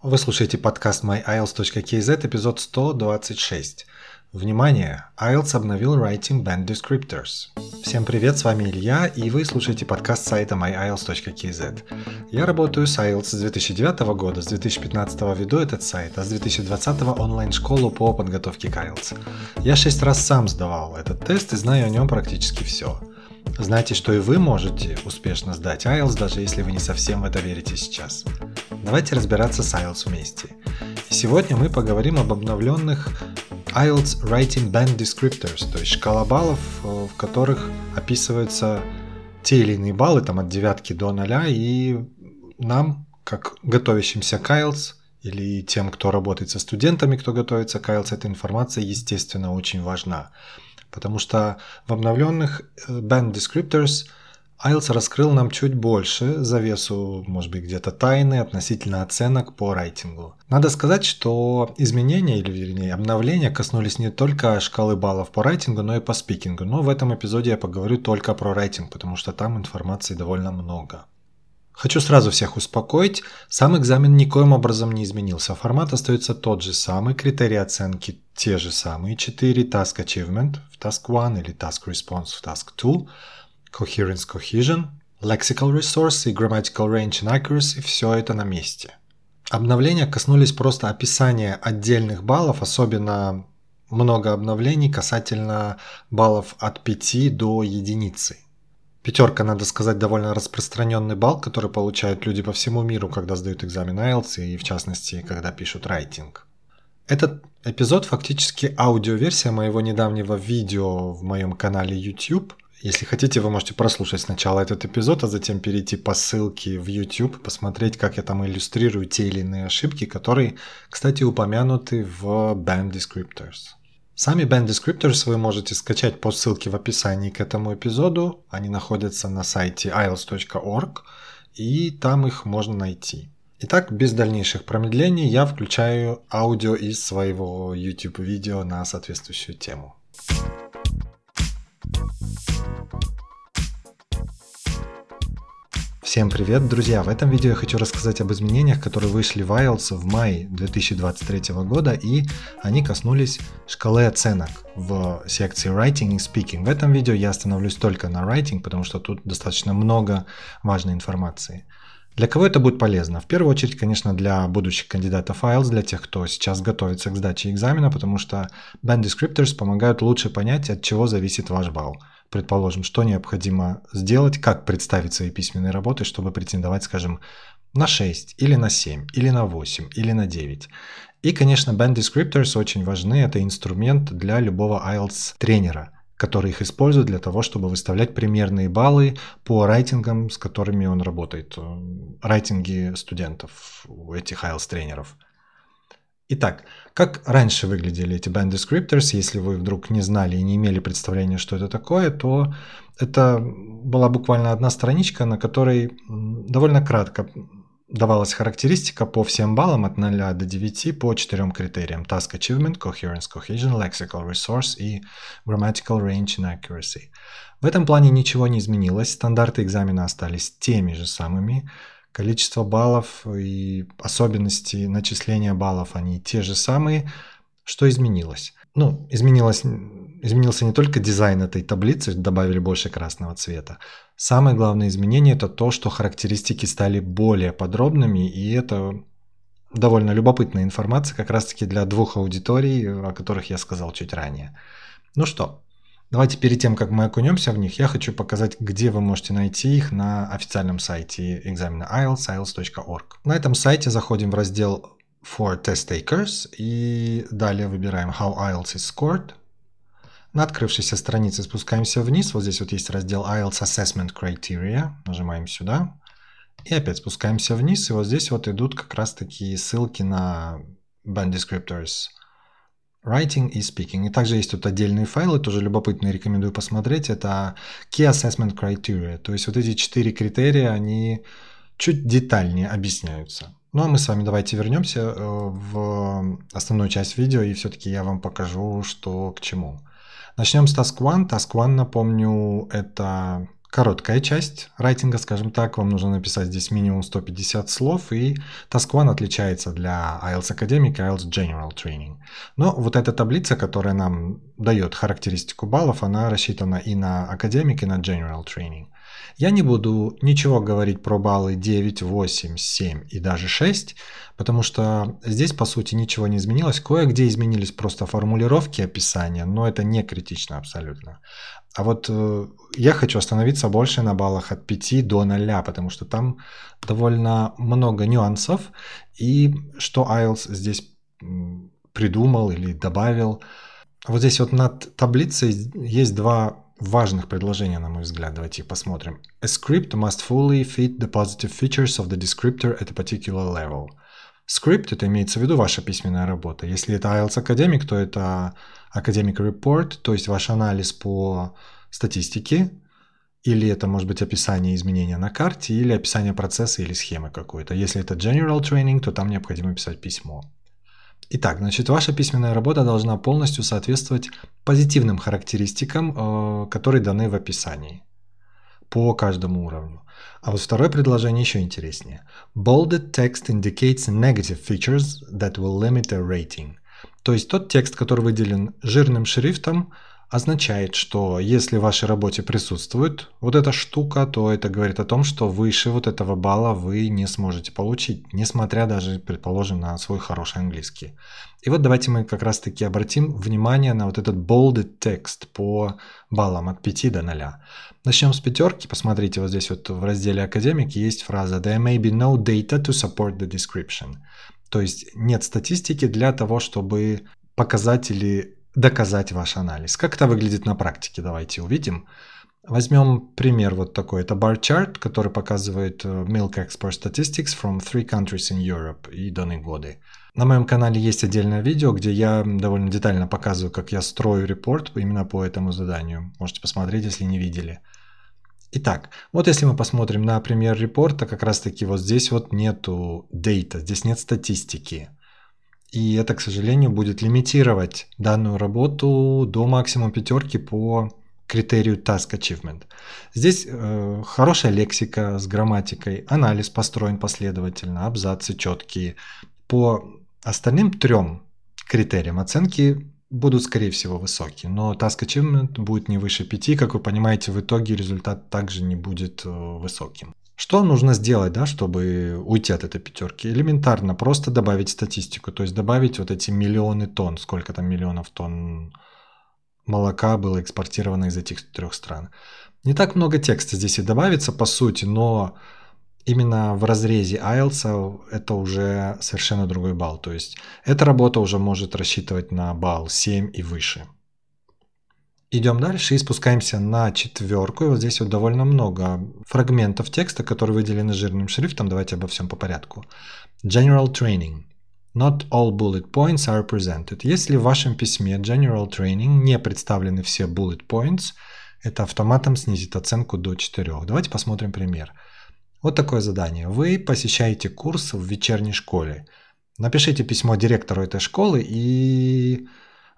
Вы слушаете подкаст myiles.kz, эпизод 126. Внимание! IELTS обновил Writing Band Descriptors. Всем привет, с вами Илья, и вы слушаете подкаст сайта myiles.kz. Я работаю с IELTS с 2009 года, с 2015 веду этот сайт, а с 2020 онлайн-школу по подготовке к IELTS. Я шесть раз сам сдавал этот тест и знаю о нем практически все. Знайте, что и вы можете успешно сдать IELTS, даже если вы не совсем в это верите сейчас. Давайте разбираться с IELTS вместе. Сегодня мы поговорим об обновленных IELTS Writing Band Descriptors, то есть шкала баллов, э, в которых описываются те или иные баллы, там от девятки до ноля, и нам, как готовящимся к IELTS, или тем, кто работает со студентами, кто готовится к IELTS, эта информация, естественно, очень важна. Потому что в обновленных э, Band Descriptors – IELTS раскрыл нам чуть больше завесу, может быть, где-то тайны относительно оценок по рейтингу. Надо сказать, что изменения, или вернее обновления коснулись не только шкалы баллов по рейтингу, но и по спикингу. Но в этом эпизоде я поговорю только про рейтинг, потому что там информации довольно много. Хочу сразу всех успокоить, сам экзамен никоим образом не изменился. Формат остается тот же самый, критерии оценки те же самые, 4 Task Achievement в Task 1 или Task Response в Task 2, coherence cohesion, lexical resource и grammatical range and accuracy – все это на месте. Обновления коснулись просто описания отдельных баллов, особенно много обновлений касательно баллов от 5 до единицы. Пятерка, надо сказать, довольно распространенный балл, который получают люди по всему миру, когда сдают экзамен IELTS и, в частности, когда пишут райтинг. Этот эпизод фактически аудиоверсия моего недавнего видео в моем канале YouTube – если хотите, вы можете прослушать сначала этот эпизод, а затем перейти по ссылке в YouTube, посмотреть, как я там иллюстрирую те или иные ошибки, которые, кстати, упомянуты в Band Descriptors. Сами Descriptors вы можете скачать по ссылке в описании к этому эпизоду. Они находятся на сайте iels.org, и там их можно найти. Итак, без дальнейших промедлений я включаю аудио из своего YouTube-видео на соответствующую тему. Всем привет, друзья! В этом видео я хочу рассказать об изменениях, которые вышли в IELTS в мае 2023 года, и они коснулись шкалы оценок в секции Writing и Speaking. В этом видео я остановлюсь только на Writing, потому что тут достаточно много важной информации. Для кого это будет полезно? В первую очередь, конечно, для будущих кандидатов IELTS, для тех, кто сейчас готовится к сдаче экзамена, потому что Band Descriptors помогают лучше понять, от чего зависит ваш балл предположим, что необходимо сделать, как представить свои письменные работы, чтобы претендовать, скажем, на 6, или на 7, или на 8, или на 9. И, конечно, band descriptors очень важны. Это инструмент для любого IELTS тренера, который их использует для того, чтобы выставлять примерные баллы по рейтингам, с которыми он работает. Рейтинги студентов у этих IELTS тренеров – Итак, как раньше выглядели эти band descriptors, если вы вдруг не знали и не имели представления, что это такое, то это была буквально одна страничка, на которой довольно кратко давалась характеристика по всем баллам от 0 до 9 по четырем критериям. Task Achievement, Coherence Cohesion, Lexical Resource и Grammatical Range and Accuracy. В этом плане ничего не изменилось, стандарты экзамена остались теми же самыми, количество баллов и особенности начисления баллов, они те же самые. Что изменилось? Ну, изменилось, изменился не только дизайн этой таблицы, добавили больше красного цвета. Самое главное изменение это то, что характеристики стали более подробными, и это довольно любопытная информация как раз-таки для двух аудиторий, о которых я сказал чуть ранее. Ну что, Давайте перед тем, как мы окунемся в них, я хочу показать, где вы можете найти их на официальном сайте экзамена IELTS, ielts.org. На этом сайте заходим в раздел For Test Takers и далее выбираем How IELTS is Scored. На открывшейся странице спускаемся вниз, вот здесь вот есть раздел IELTS Assessment Criteria, нажимаем сюда. И опять спускаемся вниз, и вот здесь вот идут как раз такие ссылки на band descriptors – Writing и Speaking. И также есть тут отдельные файлы, тоже любопытные, рекомендую посмотреть. Это Key Assessment Criteria. То есть вот эти четыре критерия, они чуть детальнее объясняются. Ну а мы с вами давайте вернемся э, в основную часть видео и все-таки я вам покажу, что к чему. Начнем с Task One. Task One, напомню, это короткая часть райтинга, скажем так. Вам нужно написать здесь минимум 150 слов, и Task One отличается для IELTS Academic и IELTS General Training. Но вот эта таблица, которая нам дает характеристику баллов, она рассчитана и на Academic, и на General Training. Я не буду ничего говорить про баллы 9, 8, 7 и даже 6, потому что здесь, по сути, ничего не изменилось. Кое-где изменились просто формулировки описания, но это не критично абсолютно. А вот э, я хочу остановиться больше на баллах от 5 до 0, потому что там довольно много нюансов. И что IELTS здесь придумал или добавил. Вот здесь вот над таблицей есть два важных предложения, на мой взгляд. Давайте их посмотрим. A script must fully fit the positive features of the descriptor at a particular level. Script – это имеется в виду ваша письменная работа. Если это IELTS Academic, то это Academic Report, то есть ваш анализ по статистике, или это может быть описание изменения на карте, или описание процесса или схемы какой-то. Если это General Training, то там необходимо писать письмо. Итак, значит, ваша письменная работа должна полностью соответствовать позитивным характеристикам, э, которые даны в описании по каждому уровню. А вот второе предложение еще интереснее. Bolded text indicates negative features that will limit a rating. То есть тот текст, который выделен жирным шрифтом, означает, что если в вашей работе присутствует вот эта штука, то это говорит о том, что выше вот этого балла вы не сможете получить, несмотря даже, предположим, на свой хороший английский. И вот давайте мы как раз-таки обратим внимание на вот этот bolded текст по баллам от 5 до 0. Начнем с пятерки. Посмотрите, вот здесь вот в разделе «Академики» есть фраза «There may be no data to support the description». То есть нет статистики для того, чтобы показать или доказать ваш анализ. Как это выглядит на практике, давайте увидим. Возьмем пример вот такой. Это bar chart, который показывает э, Milk Export Statistics from three countries in Europe и данные годы. На моем канале есть отдельное видео, где я довольно детально показываю, как я строю репорт именно по этому заданию. Можете посмотреть, если не видели. Итак, вот если мы посмотрим на пример репорта, как раз таки вот здесь вот нету дейта, здесь нет статистики. И это, к сожалению, будет лимитировать данную работу до максимум пятерки по критерию Task Achievement. Здесь э, хорошая лексика с грамматикой, анализ построен последовательно, абзацы четкие. По остальным трем критериям оценки будут, скорее всего, высокие. Но Task Achievement будет не выше 5. Как вы понимаете, в итоге результат также не будет э, высоким. Что нужно сделать, да, чтобы уйти от этой пятерки? Элементарно, просто добавить статистику, то есть добавить вот эти миллионы тонн, сколько там миллионов тонн молока было экспортировано из этих трех стран. Не так много текста здесь и добавится, по сути, но именно в разрезе IELTS это уже совершенно другой балл. То есть эта работа уже может рассчитывать на балл 7 и выше. Идем дальше и спускаемся на четверку. И вот здесь вот довольно много фрагментов текста, которые выделены жирным шрифтом. Давайте обо всем по порядку. General Training. Not all bullet points are presented. Если в вашем письме General Training не представлены все bullet points, это автоматом снизит оценку до 4. Давайте посмотрим пример. Вот такое задание. Вы посещаете курс в вечерней школе. Напишите письмо директору этой школы и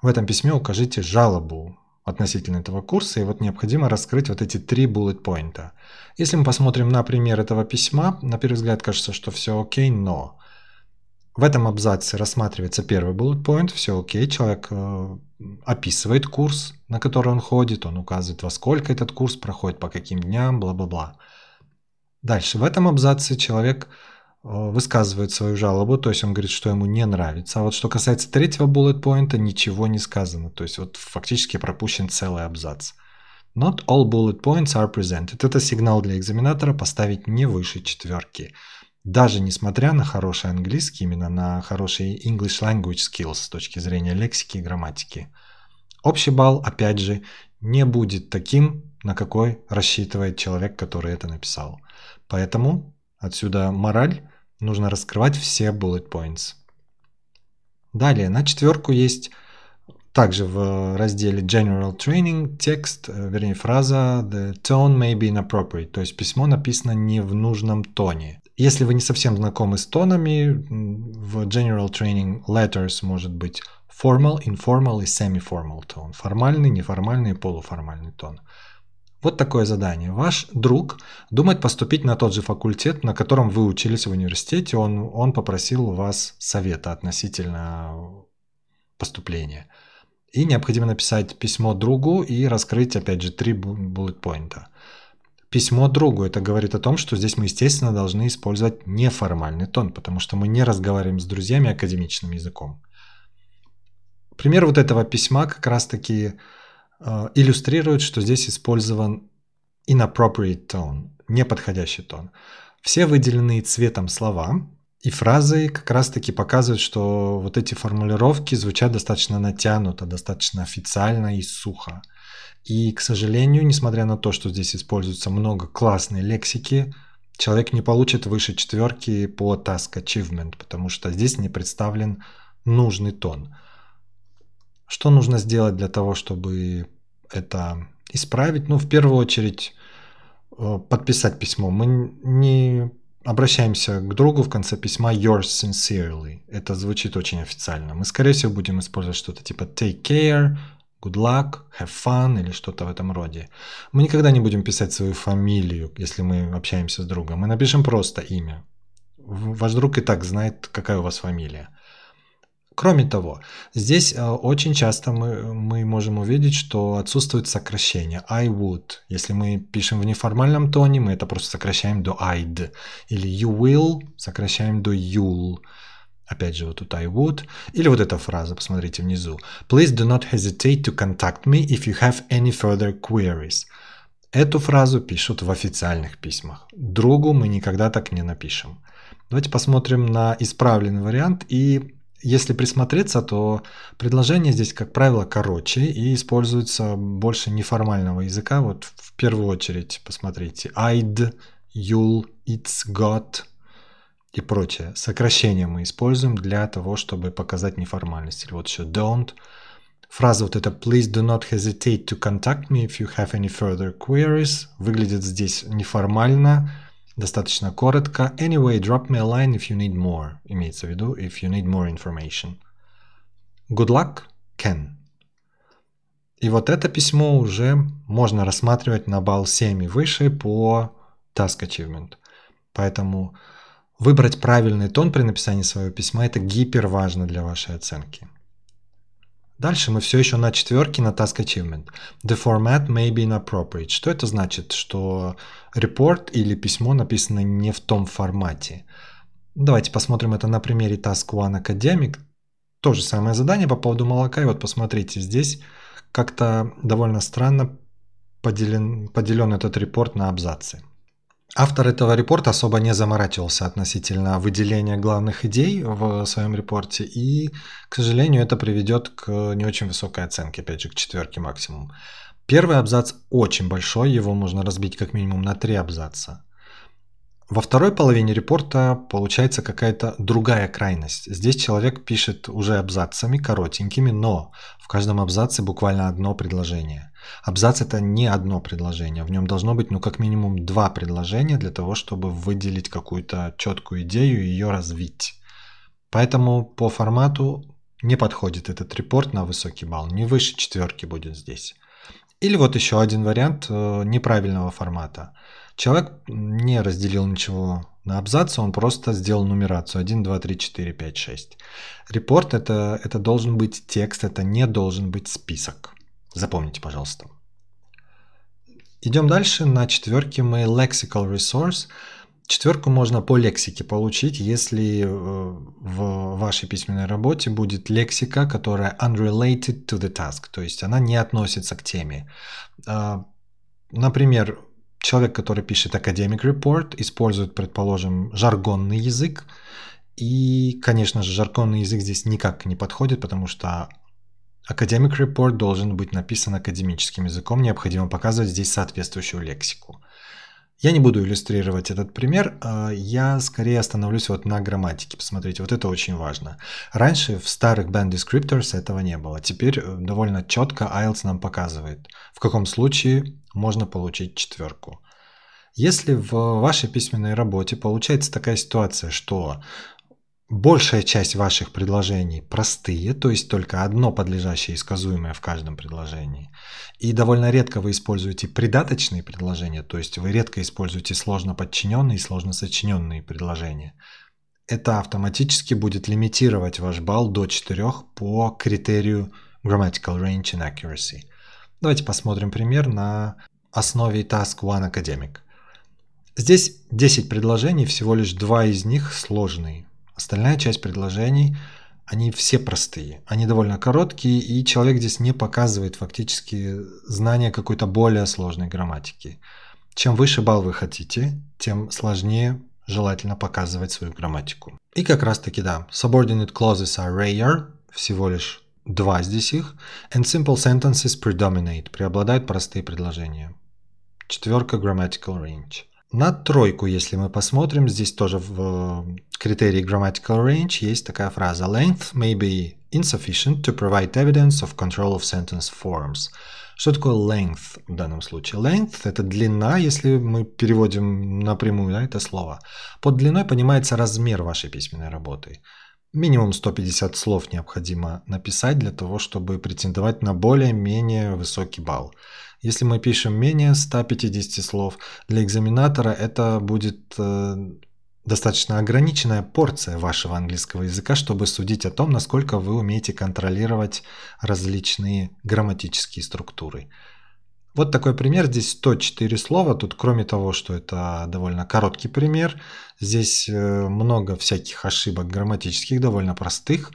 в этом письме укажите жалобу относительно этого курса, и вот необходимо раскрыть вот эти три bullet point. Если мы посмотрим на пример этого письма, на первый взгляд кажется, что все окей, но в этом абзаце рассматривается первый bullet point, все окей, человек э, описывает курс, на который он ходит, он указывает, во сколько этот курс проходит, по каким дням, бла-бла-бла. Дальше, в этом абзаце человек высказывает свою жалобу, то есть он говорит, что ему не нравится. А вот что касается третьего point, ничего не сказано. То есть вот фактически пропущен целый абзац. Not all bullet points are presented. Это сигнал для экзаменатора поставить не выше четверки. Даже несмотря на хороший английский, именно на хороший English language skills с точки зрения лексики и грамматики. Общий балл, опять же, не будет таким, на какой рассчитывает человек, который это написал. Поэтому отсюда мораль нужно раскрывать все bullet points. Далее, на четверку есть также в разделе General Training текст, э, вернее фраза The tone may be inappropriate, то есть письмо написано не в нужном тоне. Если вы не совсем знакомы с тонами, в General Training letters может быть formal, informal и semi-formal tone. Формальный, неформальный и полуформальный тон. Вот такое задание. Ваш друг думает поступить на тот же факультет, на котором вы учились в университете. Он, он попросил у вас совета относительно поступления. И необходимо написать письмо другу и раскрыть, опять же, три bullet поинта. Письмо другу, это говорит о том, что здесь мы, естественно, должны использовать неформальный тон, потому что мы не разговариваем с друзьями академичным языком. Пример вот этого письма как раз-таки иллюстрирует, что здесь использован inappropriate tone, неподходящий тон. Все выделенные цветом слова и фразы как раз-таки показывают, что вот эти формулировки звучат достаточно натянуто, достаточно официально и сухо. И, к сожалению, несмотря на то, что здесь используется много классной лексики, человек не получит выше четверки по task achievement, потому что здесь не представлен нужный тон. Что нужно сделать для того, чтобы это исправить? Ну, в первую очередь, э, подписать письмо. Мы не обращаемся к другу в конце письма yours sincerely. Это звучит очень официально. Мы, скорее всего, будем использовать что-то типа take care, good luck, have fun или что-то в этом роде. Мы никогда не будем писать свою фамилию, если мы общаемся с другом. Мы напишем просто имя. Ваш друг и так знает, какая у вас фамилия. Кроме того, здесь э, очень часто мы, мы можем увидеть, что отсутствует сокращение. I would. Если мы пишем в неформальном тоне, мы это просто сокращаем до I'd. Или you will сокращаем до you'll. Опять же, вот тут I would. Или вот эта фраза, посмотрите внизу. Please do not hesitate to contact me if you have any further queries. Эту фразу пишут в официальных письмах. Другу мы никогда так не напишем. Давайте посмотрим на исправленный вариант и если присмотреться, то предложение здесь, как правило, короче и используется больше неформального языка. Вот в первую очередь, посмотрите, I'd, you'll, it's got и прочее. Сокращение мы используем для того, чтобы показать неформальность. Или вот еще don't. Фраза вот эта please do not hesitate to contact me if you have any further queries выглядит здесь неформально, Достаточно коротко. Anyway, drop me a line if you need more. Имеется в виду, if you need more information. Good luck, Ken. И вот это письмо уже можно рассматривать на балл 7 и выше по Task Achievement. Поэтому выбрать правильный тон при написании своего письма – это гипер важно для вашей оценки. Дальше мы все еще на четверке на Task Achievement. The format may be inappropriate. Что это значит? Что репорт или письмо написано не в том формате. Давайте посмотрим это на примере Task One Academic. То же самое задание по поводу молока. И вот посмотрите, здесь как-то довольно странно поделен, поделен этот репорт на абзацы. Автор этого репорта особо не заморачивался относительно выделения главных идей в своем репорте, и, к сожалению, это приведет к не очень высокой оценке, опять же, к четверке максимум. Первый абзац очень большой, его можно разбить как минимум на три абзаца. Во второй половине репорта получается какая-то другая крайность. Здесь человек пишет уже абзацами, коротенькими, но в каждом абзаце буквально одно предложение. Абзац это не одно предложение, в нем должно быть ну как минимум два предложения для того, чтобы выделить какую-то четкую идею и ее развить. Поэтому по формату не подходит этот репорт на высокий балл, не выше четверки будет здесь. Или вот еще один вариант э, неправильного формата – Человек не разделил ничего на абзацы, он просто сделал нумерацию 1, 2, 3, 4, 5, 6. Репорт это, это должен быть текст, это не должен быть список. Запомните, пожалуйста. Идем дальше. На четверке мы lexical resource. Четверку можно по лексике получить, если э, в вашей письменной работе будет лексика, которая unrelated to the task, то есть она не относится к теме. А, например, человек, который пишет academic report, использует, предположим, жаргонный язык. И, конечно же, жаргонный язык здесь никак не подходит, потому что academic report должен быть написан академическим языком, необходимо показывать здесь соответствующую лексику. Я не буду иллюстрировать этот пример, а я скорее остановлюсь вот на грамматике. Посмотрите, вот это очень важно. Раньше в старых band descriptors этого не было. Теперь э, довольно четко IELTS нам показывает, в каком случае можно получить четверку. Если в вашей письменной работе получается такая ситуация, что большая часть ваших предложений простые, то есть только одно подлежащее и сказуемое в каждом предложении. И довольно редко вы используете придаточные предложения, то есть вы редко используете сложно подчиненные и сложно сочиненные предложения. Это автоматически будет лимитировать ваш балл до 4 по критерию Grammatical Range and Accuracy. Давайте посмотрим пример на основе Task One Academic. Здесь 10 предложений, всего лишь два из них сложные. Остальная часть предложений, они все простые. Они довольно короткие, и человек здесь не показывает фактически знания какой-то более сложной грамматики. Чем выше балл вы хотите, тем сложнее желательно показывать свою грамматику. И как раз таки, да, subordinate clauses are rare, всего лишь два здесь их, and simple sentences predominate, преобладают простые предложения. Четверка grammatical range. На тройку, если мы посмотрим, здесь тоже в э, критерии grammatical range есть такая фраза length may be insufficient to provide evidence of control of sentence forms. Что такое length в данном случае? Length – это длина, если мы переводим напрямую да, это слово. Под длиной понимается размер вашей письменной работы. Минимум 150 слов необходимо написать для того, чтобы претендовать на более-менее высокий балл. Если мы пишем менее 150 слов, для экзаменатора это будет э, достаточно ограниченная порция вашего английского языка, чтобы судить о том, насколько вы умеете контролировать различные грамматические структуры. Вот такой пример. Здесь 104 слова. Тут кроме того, что это довольно короткий пример, здесь э, много всяких ошибок грамматических, довольно простых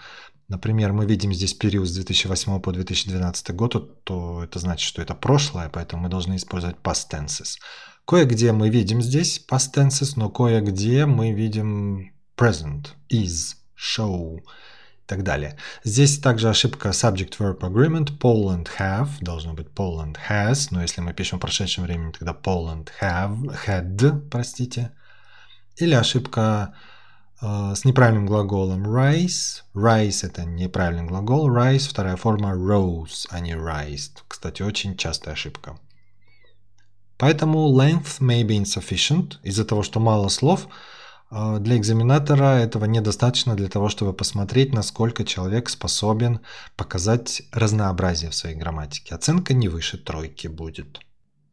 например, мы видим здесь период с 2008 по 2012 год, то это значит, что это прошлое, поэтому мы должны использовать past tenses. Кое-где мы видим здесь past tenses, но кое-где мы видим present, is, show и так далее. Здесь также ошибка subject-verb agreement. Poland have, должно быть Poland has, но если мы пишем в прошедшем времени, тогда Poland have, had, простите. Или ошибка Э, с неправильным глаголом rise. Rise это неправильный глагол. Rise вторая форма rose, а не rised. Кстати, очень частая ошибка. Поэтому length may be insufficient. Из-за того, что мало слов, для экзаменатора этого недостаточно для того, чтобы посмотреть, насколько человек способен показать разнообразие в своей грамматике. Оценка не выше тройки будет.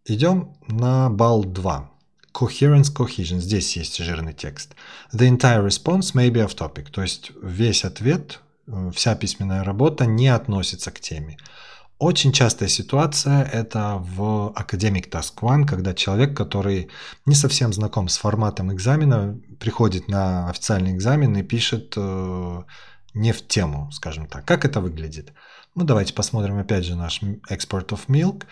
Идем на балл 2. Coherence, cohesion. Здесь есть жирный текст. The entire response may be off topic. То есть весь ответ, э, вся письменная работа не относится к теме. Очень частая ситуация это в Academic Task One, когда человек, который не совсем знаком с форматом экзамена, приходит на официальный экзамен и пишет э, не в тему, скажем так. Как это выглядит? Ну, давайте посмотрим опять же наш Export of Milk.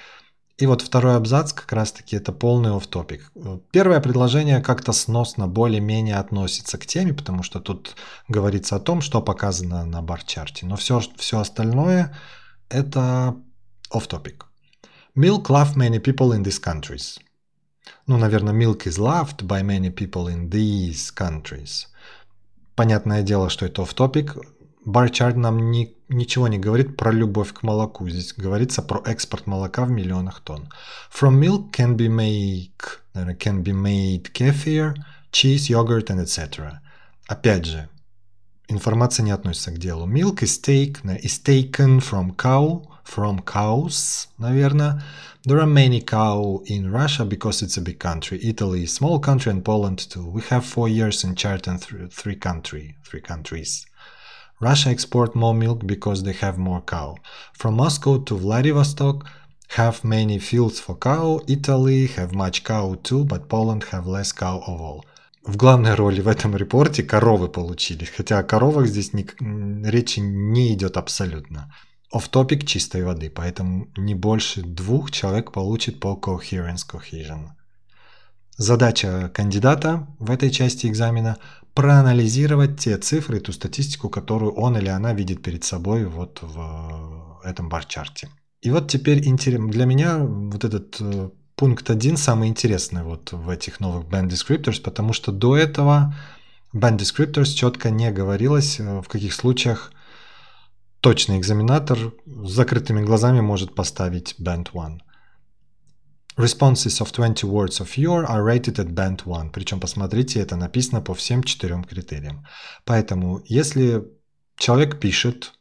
И вот второй абзац как раз-таки это полный оф-топик. Первое предложение как-то сносно более-менее относится к теме, потому что тут говорится о том, что показано на бар-чарте. Но все, все остальное это off-topic. Milk love many people in these countries. Ну, наверное, milk is loved by many people in these countries. Понятное дело, что это off-topic. Барчарт нам ни, ничего не говорит про любовь к молоку. Здесь говорится про экспорт молока в миллионах тонн. From milk can be make, can be made kefir, cheese, yogurt and etc. Опять же, информация не относится к делу. Milk is, take, is taken from cow, from cows, наверное. There are many cow in Russia because it's a big country. Italy is small country and Poland too. We have four years in chart and th- three country, three countries. Russia export more milk because they have more cow. From Moscow to Vladivostok have many fields for cow. Italy have much cow too, but Poland have less cow of all. В главной роли в этом репорте коровы получились, хотя о коровах здесь не, речи не идет абсолютно. Off-topic чистой воды, поэтому не больше двух человек получит по coherence cohesion. Задача кандидата в этой части экзамена – проанализировать те цифры, ту статистику, которую он или она видит перед собой вот в этом барчарте. И вот теперь для меня вот этот э, пункт один самый интересный вот в этих новых band descriptors, потому что до этого band descriptors четко не говорилось, э, в каких случаях точный экзаменатор с закрытыми глазами может поставить band one. Responses of 20 words of your are rated at band 1. Причем, посмотрите, это написано по всем четырем критериям. Поэтому, если человек пишет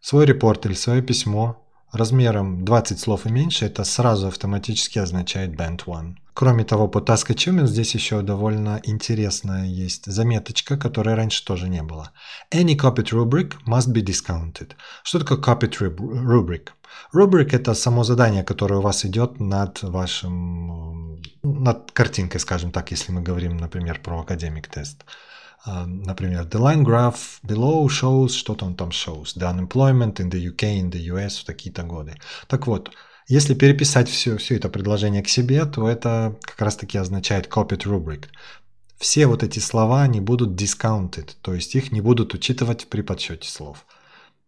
свой репорт или свое письмо размером 20 слов и меньше, это сразу автоматически означает band 1. Кроме того, по Task Achievement здесь еще довольно интересная есть заметочка, которой раньше тоже не было. Any copied rubric must be discounted. Что такое copied rubric? Rubric – это само задание, которое у вас идет над вашим, над картинкой, скажем так, если мы говорим, например, про академик тест. А, например, the line graph below shows, что-то он там shows, the unemployment in the UK, in the US в такие-то годы. Так вот, если переписать все, все это предложение к себе, то это как раз-таки означает copied rubric. Все вот эти слова не будут discounted, то есть их не будут учитывать при подсчете слов.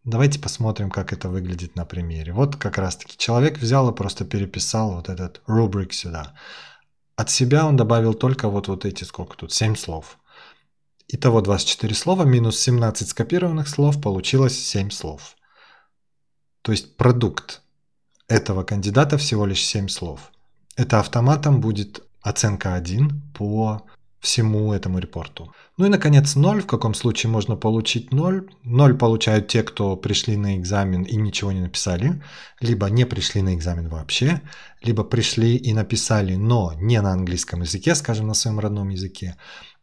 Давайте посмотрим, как это выглядит на примере. Вот как раз-таки человек взял и просто переписал вот этот рубрик сюда. От себя он добавил только вот, вот эти, сколько тут, 7 слов. Итого 24 слова минус 17 скопированных слов, получилось 7 слов. То есть продукт этого кандидата всего лишь 7 слов. Это автоматом будет оценка 1 по всему этому репорту. Ну и, наконец, 0. В каком случае можно получить 0? 0 получают те, кто пришли на экзамен и ничего не написали, либо не пришли на экзамен вообще, либо пришли и написали, но не на английском языке, скажем, на своем родном языке,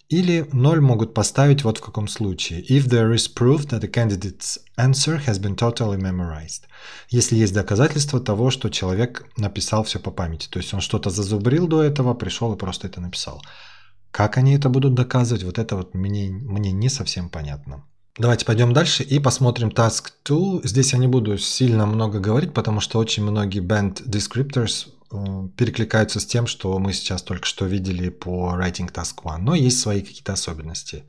или 0 могут поставить вот в каком случае. If there is proof that the candidate's answer has been totally memorized. Если есть доказательство того, что человек написал все по памяти. То есть он что-то зазубрил до этого, пришел и просто это написал. Как они это будут доказывать, вот это вот мне, мне не совсем понятно. Давайте пойдем дальше и посмотрим Task 2. Здесь я не буду сильно много говорить, потому что очень многие band descriptors перекликаются с тем, что мы сейчас только что видели по Writing Task 1, но есть свои какие-то особенности.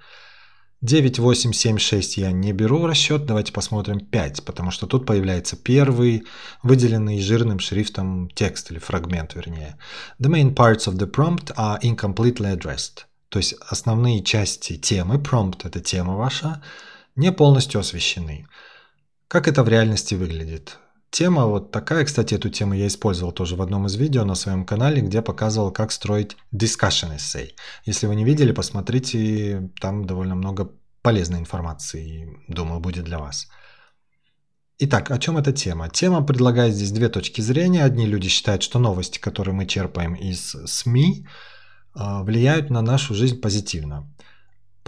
9, 8, 7, 6 я не беру в расчет. Давайте посмотрим 5, потому что тут появляется первый выделенный жирным шрифтом текст или фрагмент, вернее. The main parts of the prompt are incompletely addressed. То есть основные части темы, prompt – это тема ваша, не полностью освещены. Как это в реальности выглядит? Тема вот такая, кстати, эту тему я использовал тоже в одном из видео на своем канале, где показывал, как строить discussion essay. Если вы не видели, посмотрите, там довольно много полезной информации, думаю, будет для вас. Итак, о чем эта тема? Тема предлагает здесь две точки зрения. Одни люди считают, что новости, которые мы черпаем из СМИ, а, влияют на нашу жизнь позитивно.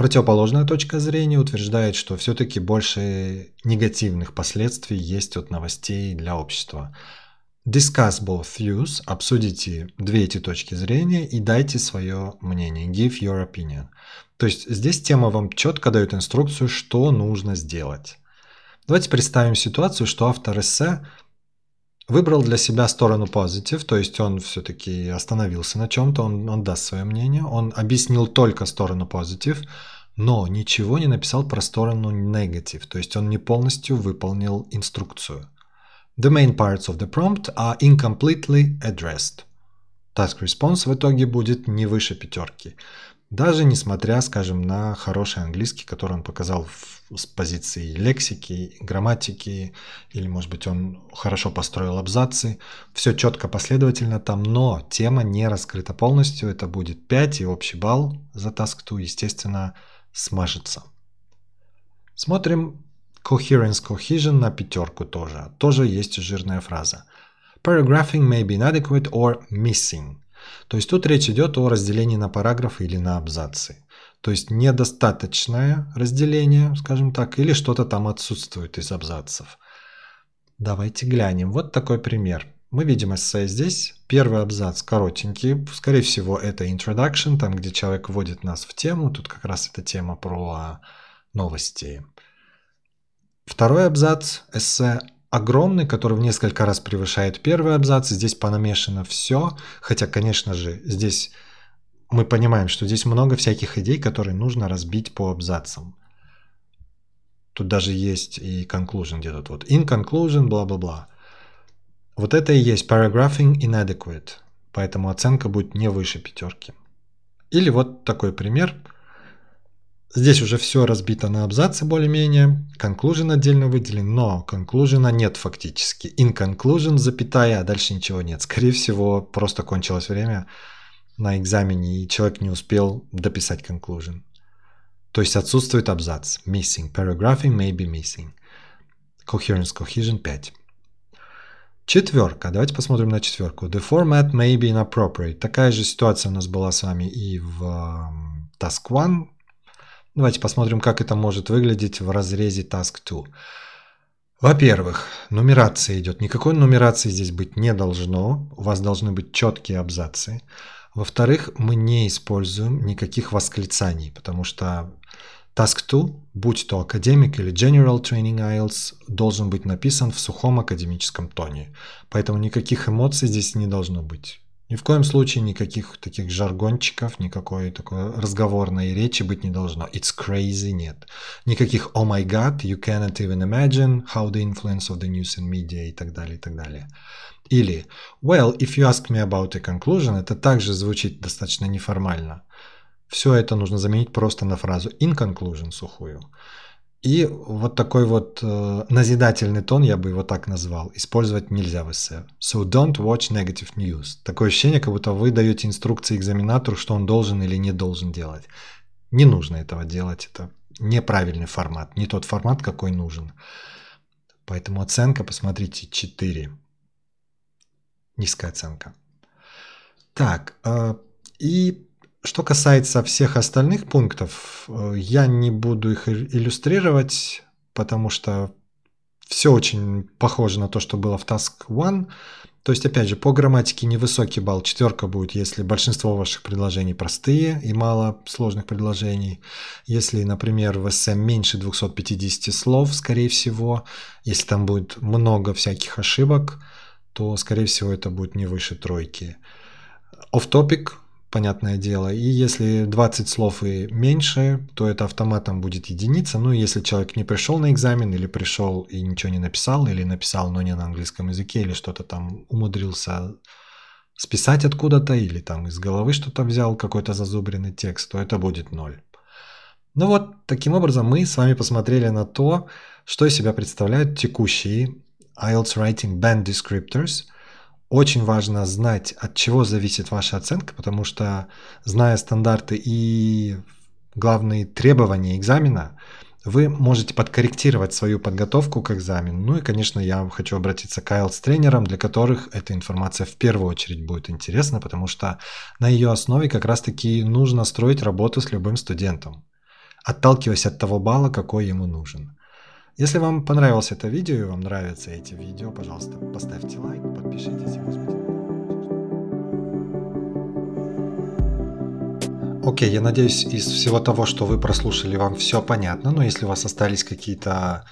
Противоположная точка зрения утверждает, что все-таки больше негативных последствий есть от новостей для общества. Discuss both views, обсудите две эти точки зрения и дайте свое мнение. Give your opinion. То есть здесь тема вам четко дает инструкцию, что нужно сделать. Давайте представим ситуацию, что автор эссе выбрал для себя сторону позитив, то есть он все-таки остановился на чем-то, он, он даст свое мнение, он объяснил только сторону позитив, но ничего не написал про сторону негатив, то есть он не полностью выполнил инструкцию. The main parts of the prompt are incompletely addressed. Task response в итоге будет не выше пятерки. Даже несмотря, скажем, на хороший английский, который он показал в, с позиции лексики, грамматики, или, может быть, он хорошо построил абзацы, все четко, последовательно там, но тема не раскрыта полностью, это будет 5, и общий балл за Task 2, естественно, смажется. Смотрим Coherence Cohesion на пятерку тоже. Тоже есть жирная фраза. Paragraphing may be inadequate or missing. То есть тут речь идет о разделении на параграфы или на абзацы. То есть недостаточное разделение, скажем так, или что-то там отсутствует из абзацев. Давайте глянем. Вот такой пример. Мы видим эссе здесь. Первый абзац коротенький. Скорее всего, это introduction, там, где человек вводит нас в тему. Тут как раз эта тема про новости. Второй абзац эссе огромный, который в несколько раз превышает первый абзац. Здесь понамешано все, хотя, конечно же, здесь мы понимаем, что здесь много всяких идей, которые нужно разбить по абзацам. Тут даже есть и conclusion где-то вот. In conclusion, бла-бла-бла. Вот это и есть paragraphing inadequate, поэтому оценка будет не выше пятерки. Или вот такой пример. Здесь уже все разбито на абзацы более-менее. Conclusion отдельно выделен, но conclusion нет фактически. In conclusion, запятая, а дальше ничего нет. Скорее всего, просто кончилось время на экзамене, и человек не успел дописать conclusion. То есть отсутствует абзац. Missing. Paragraphing may be missing. Coherence, cohesion 5. Четверка. Давайте посмотрим на четверку. The format may be inappropriate. Такая же ситуация у нас была с вами и в Task 1. Давайте посмотрим, как это может выглядеть в разрезе Task 2. Во-первых, нумерация идет. Никакой нумерации здесь быть не должно. У вас должны быть четкие абзацы. Во-вторых, мы не используем никаких восклицаний, потому что Task 2, будь то академик или General Training IELTS, должен быть написан в сухом академическом тоне. Поэтому никаких эмоций здесь не должно быть. Ни в коем случае никаких таких жаргончиков, никакой такой разговорной речи быть не должно. It's crazy нет. Никаких oh my god, you cannot even imagine how the influence of the news and media и так далее, и так далее. Или well, if you ask me about a conclusion, это также звучит достаточно неформально. Все это нужно заменить просто на фразу in conclusion сухую. И вот такой вот э, назидательный тон, я бы его так назвал, использовать нельзя в эссе. So don't watch negative news. Такое ощущение, как будто вы даете инструкции экзаменатору, что он должен или не должен делать. Не нужно этого делать, это неправильный формат, не тот формат, какой нужен. Поэтому оценка, посмотрите, 4. Низкая оценка. Так, э, и что касается всех остальных пунктов, э, я не буду их иллюстрировать, потому что все очень похоже на то, что было в Task One. То есть, опять же, по грамматике невысокий балл, четверка будет, если большинство ваших предложений простые и мало сложных предложений. Если, например, в эссе меньше 250 слов, скорее всего, если там будет много всяких ошибок, то, скорее всего, это будет не выше тройки. Off-topic понятное дело. И если 20 слов и меньше, то это автоматом будет единица. Ну, если человек не пришел на экзамен, или пришел и ничего не написал, или написал, но не на английском языке, или что-то там умудрился списать откуда-то, или там из головы что-то взял, какой-то зазубренный текст, то это будет ноль. Ну вот, таким образом мы с вами посмотрели на то, что из себя представляют текущие IELTS Writing Band Descriptors – очень важно знать, от чего зависит ваша оценка, потому что, зная стандарты и главные требования экзамена, вы можете подкорректировать свою подготовку к экзамену. Ну и, конечно, я хочу обратиться к IELTS тренерам, для которых эта информация в первую очередь будет интересна, потому что на ее основе как раз-таки нужно строить работу с любым студентом, отталкиваясь от того балла, какой ему нужен. Если вам понравилось это видео и вам нравятся эти видео, пожалуйста, поставьте лайк, подпишитесь Окей, я надеюсь, из всего того, что вы прослушали, вам все понятно. Но если у вас остались какие-то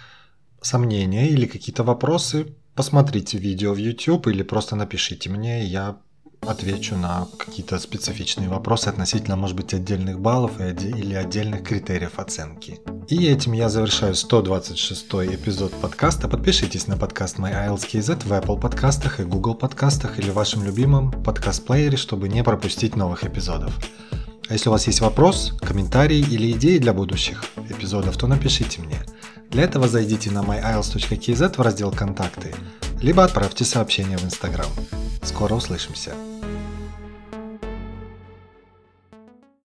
сомнения или какие-то вопросы, посмотрите видео в YouTube или просто напишите мне, я отвечу на какие-то специфичные вопросы относительно, может быть, отдельных баллов или отдельных критериев оценки. И этим я завершаю 126 эпизод подкаста. Подпишитесь на подкаст My в Apple подкастах и Google подкастах или вашем любимом подкаст-плеере, чтобы не пропустить новых эпизодов. А если у вас есть вопрос, комментарий или идеи для будущих эпизодов, то напишите мне. Для этого зайдите на myiles.kz в раздел «Контакты», либо отправьте сообщение в Instagram. Скоро услышимся.